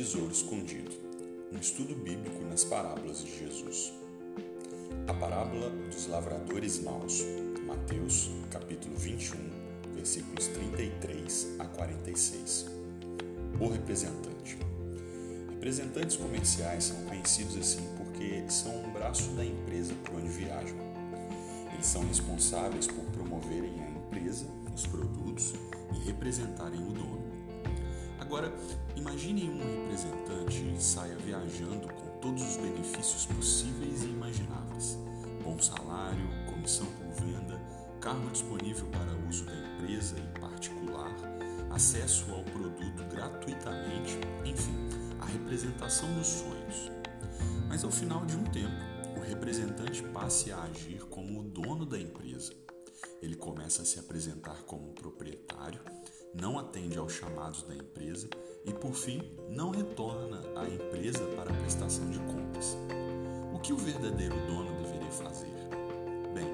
tesouro escondido. Um estudo bíblico nas parábolas de Jesus. A parábola dos lavradores maus. Mateus, capítulo 21, versículos 33 a 46. O representante. Representantes comerciais são conhecidos assim porque são um braço da empresa por onde viajam. Eles são responsáveis por promoverem a empresa, os produtos e representarem o dono. Agora, imagine um representante saia viajando com todos os benefícios possíveis e imagináveis: bom salário, comissão por venda, carro disponível para uso da empresa e particular, acesso ao produto gratuitamente, enfim, a representação dos sonhos. Mas ao final de um tempo, o representante passe a agir como o dono da empresa. Ele começa a se apresentar como proprietário não atende aos chamados da empresa e, por fim, não retorna à empresa para prestação de contas. O que o verdadeiro dono deveria fazer? Bem,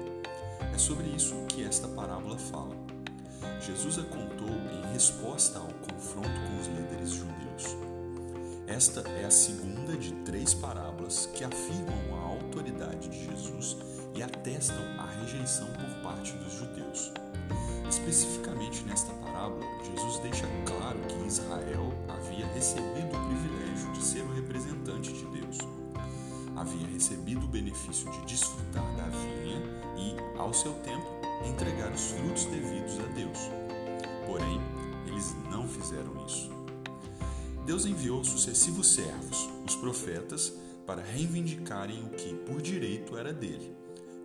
é sobre isso que esta parábola fala. Jesus a contou em resposta ao confronto com os líderes judeus. Esta é a segunda de três parábolas que afirmam a autoridade de Jesus e atestam a rejeição por parte dos judeus. Especificamente nesta parábola, Jesus deixa claro que Israel havia recebido o privilégio de ser o representante de Deus. Havia recebido o benefício de desfrutar da vinha e, ao seu tempo, entregar os frutos devidos a Deus. Porém, eles não fizeram isso. Deus enviou sucessivos servos, os profetas, para reivindicarem o que por direito era dele.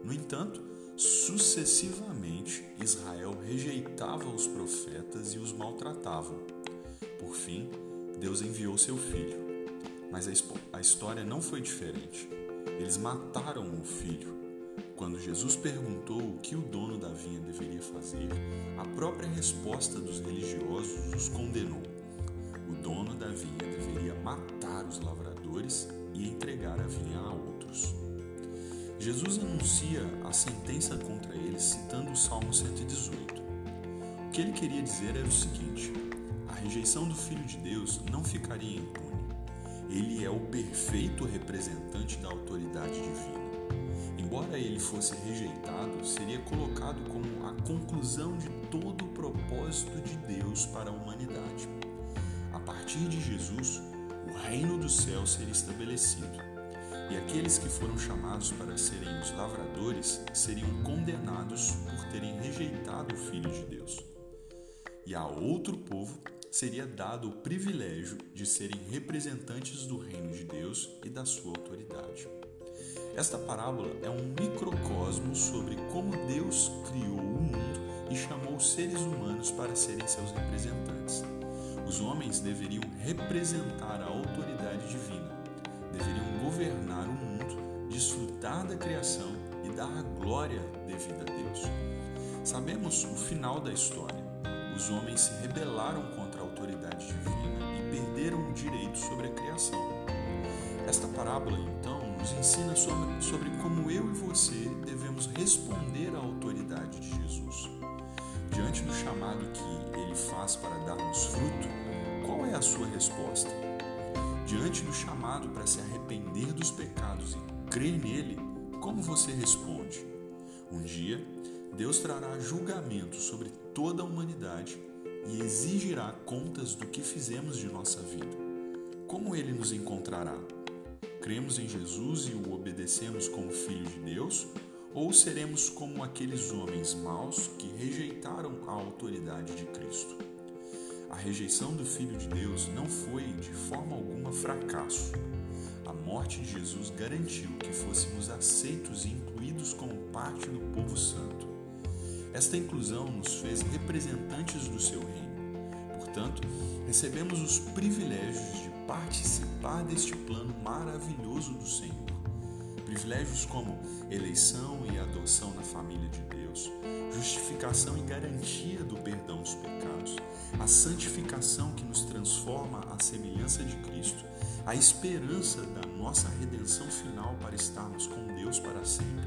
No entanto, Sucessivamente, Israel rejeitava os profetas e os maltratava. Por fim, Deus enviou seu filho. Mas a história não foi diferente. Eles mataram o filho. Quando Jesus perguntou o que o dono da vinha deveria fazer, a própria resposta dos religiosos os condenou. O dono da vinha deveria matar os lavradores e entregar a vinha a outros. Jesus anuncia a sentença contra eles citando o Salmo 118. O que ele queria dizer era o seguinte: a rejeição do Filho de Deus não ficaria impune. Ele é o perfeito representante da autoridade divina. Embora ele fosse rejeitado, seria colocado como a conclusão de todo o propósito de Deus para a humanidade. A partir de Jesus, o reino do céu seria estabelecido e aqueles que foram chamados para serem os lavradores seriam condenados por terem rejeitado o Filho de Deus. E a outro povo seria dado o privilégio de serem representantes do reino de Deus e da sua autoridade. Esta parábola é um microcosmo sobre como Deus criou o mundo e chamou os seres humanos para serem seus representantes. Os homens deveriam representar a autoridade divina da criação e dar a glória devida a Deus. Sabemos o final da história. Os homens se rebelaram contra a autoridade divina e perderam o direito sobre a criação. Esta parábola, então, nos ensina sobre, sobre como eu e você devemos responder à autoridade de Jesus. Diante do chamado que ele faz para darmos fruto, qual é a sua resposta? Diante do chamado para se arrepender dos pecados e crer nele, como você responde? Um dia, Deus trará julgamento sobre toda a humanidade e exigirá contas do que fizemos de nossa vida. Como ele nos encontrará? Cremos em Jesus e o obedecemos como filho de Deus? Ou seremos como aqueles homens maus que rejeitaram a autoridade de Cristo? A rejeição do Filho de Deus não foi de forma alguma fracasso. Morte de Jesus garantiu que fôssemos aceitos e incluídos como parte do povo santo. Esta inclusão nos fez representantes do seu reino. Portanto, recebemos os privilégios de participar deste plano maravilhoso do Senhor. Privilégios como eleição e adoção na família de Deus, justificação e garantia do perdão dos pecados, a santificação que transforma à semelhança de Cristo, a esperança da nossa redenção final para estarmos com Deus para sempre.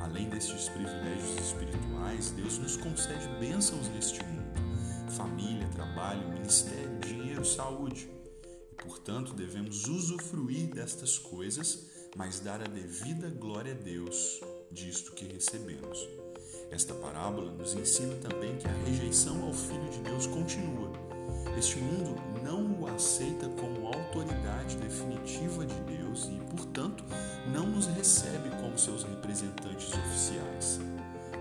Além destes privilégios espirituais, Deus nos concede bênçãos neste mundo: família, trabalho, ministério, dinheiro, saúde Portanto, devemos usufruir destas coisas, mas dar a devida glória a Deus disto que recebemos. Esta parábola nos ensina também que a rejeição ao Filho de Deus continua. Este mundo não o aceita como autoridade definitiva de Deus e, portanto, não nos recebe como seus representantes oficiais.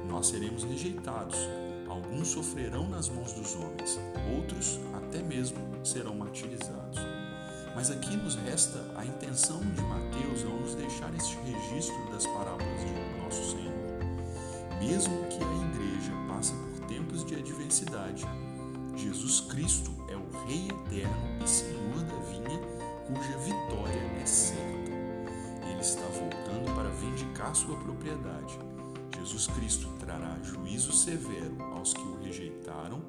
Nós seremos rejeitados. Alguns sofrerão nas mãos dos homens, outros até mesmo serão martirizados. Mas aqui nos resta a intenção de Mateus ao nos deixar este registro das parábolas de nosso Senhor. Mesmo que a igreja passe por tempos de adversidade, Jesus Cristo é o Rei eterno e Senhor da vinha, cuja vitória é certa. Ele está voltando para vindicar sua propriedade. Jesus Cristo trará juízo severo aos que o rejeitaram,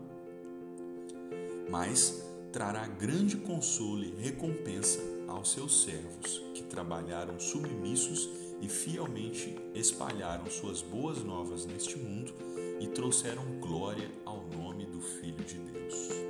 mas trará grande consolo e recompensa aos seus servos, que trabalharam submissos e fielmente espalharam suas boas novas neste mundo e trouxeram glória ao nome do Filho de Deus.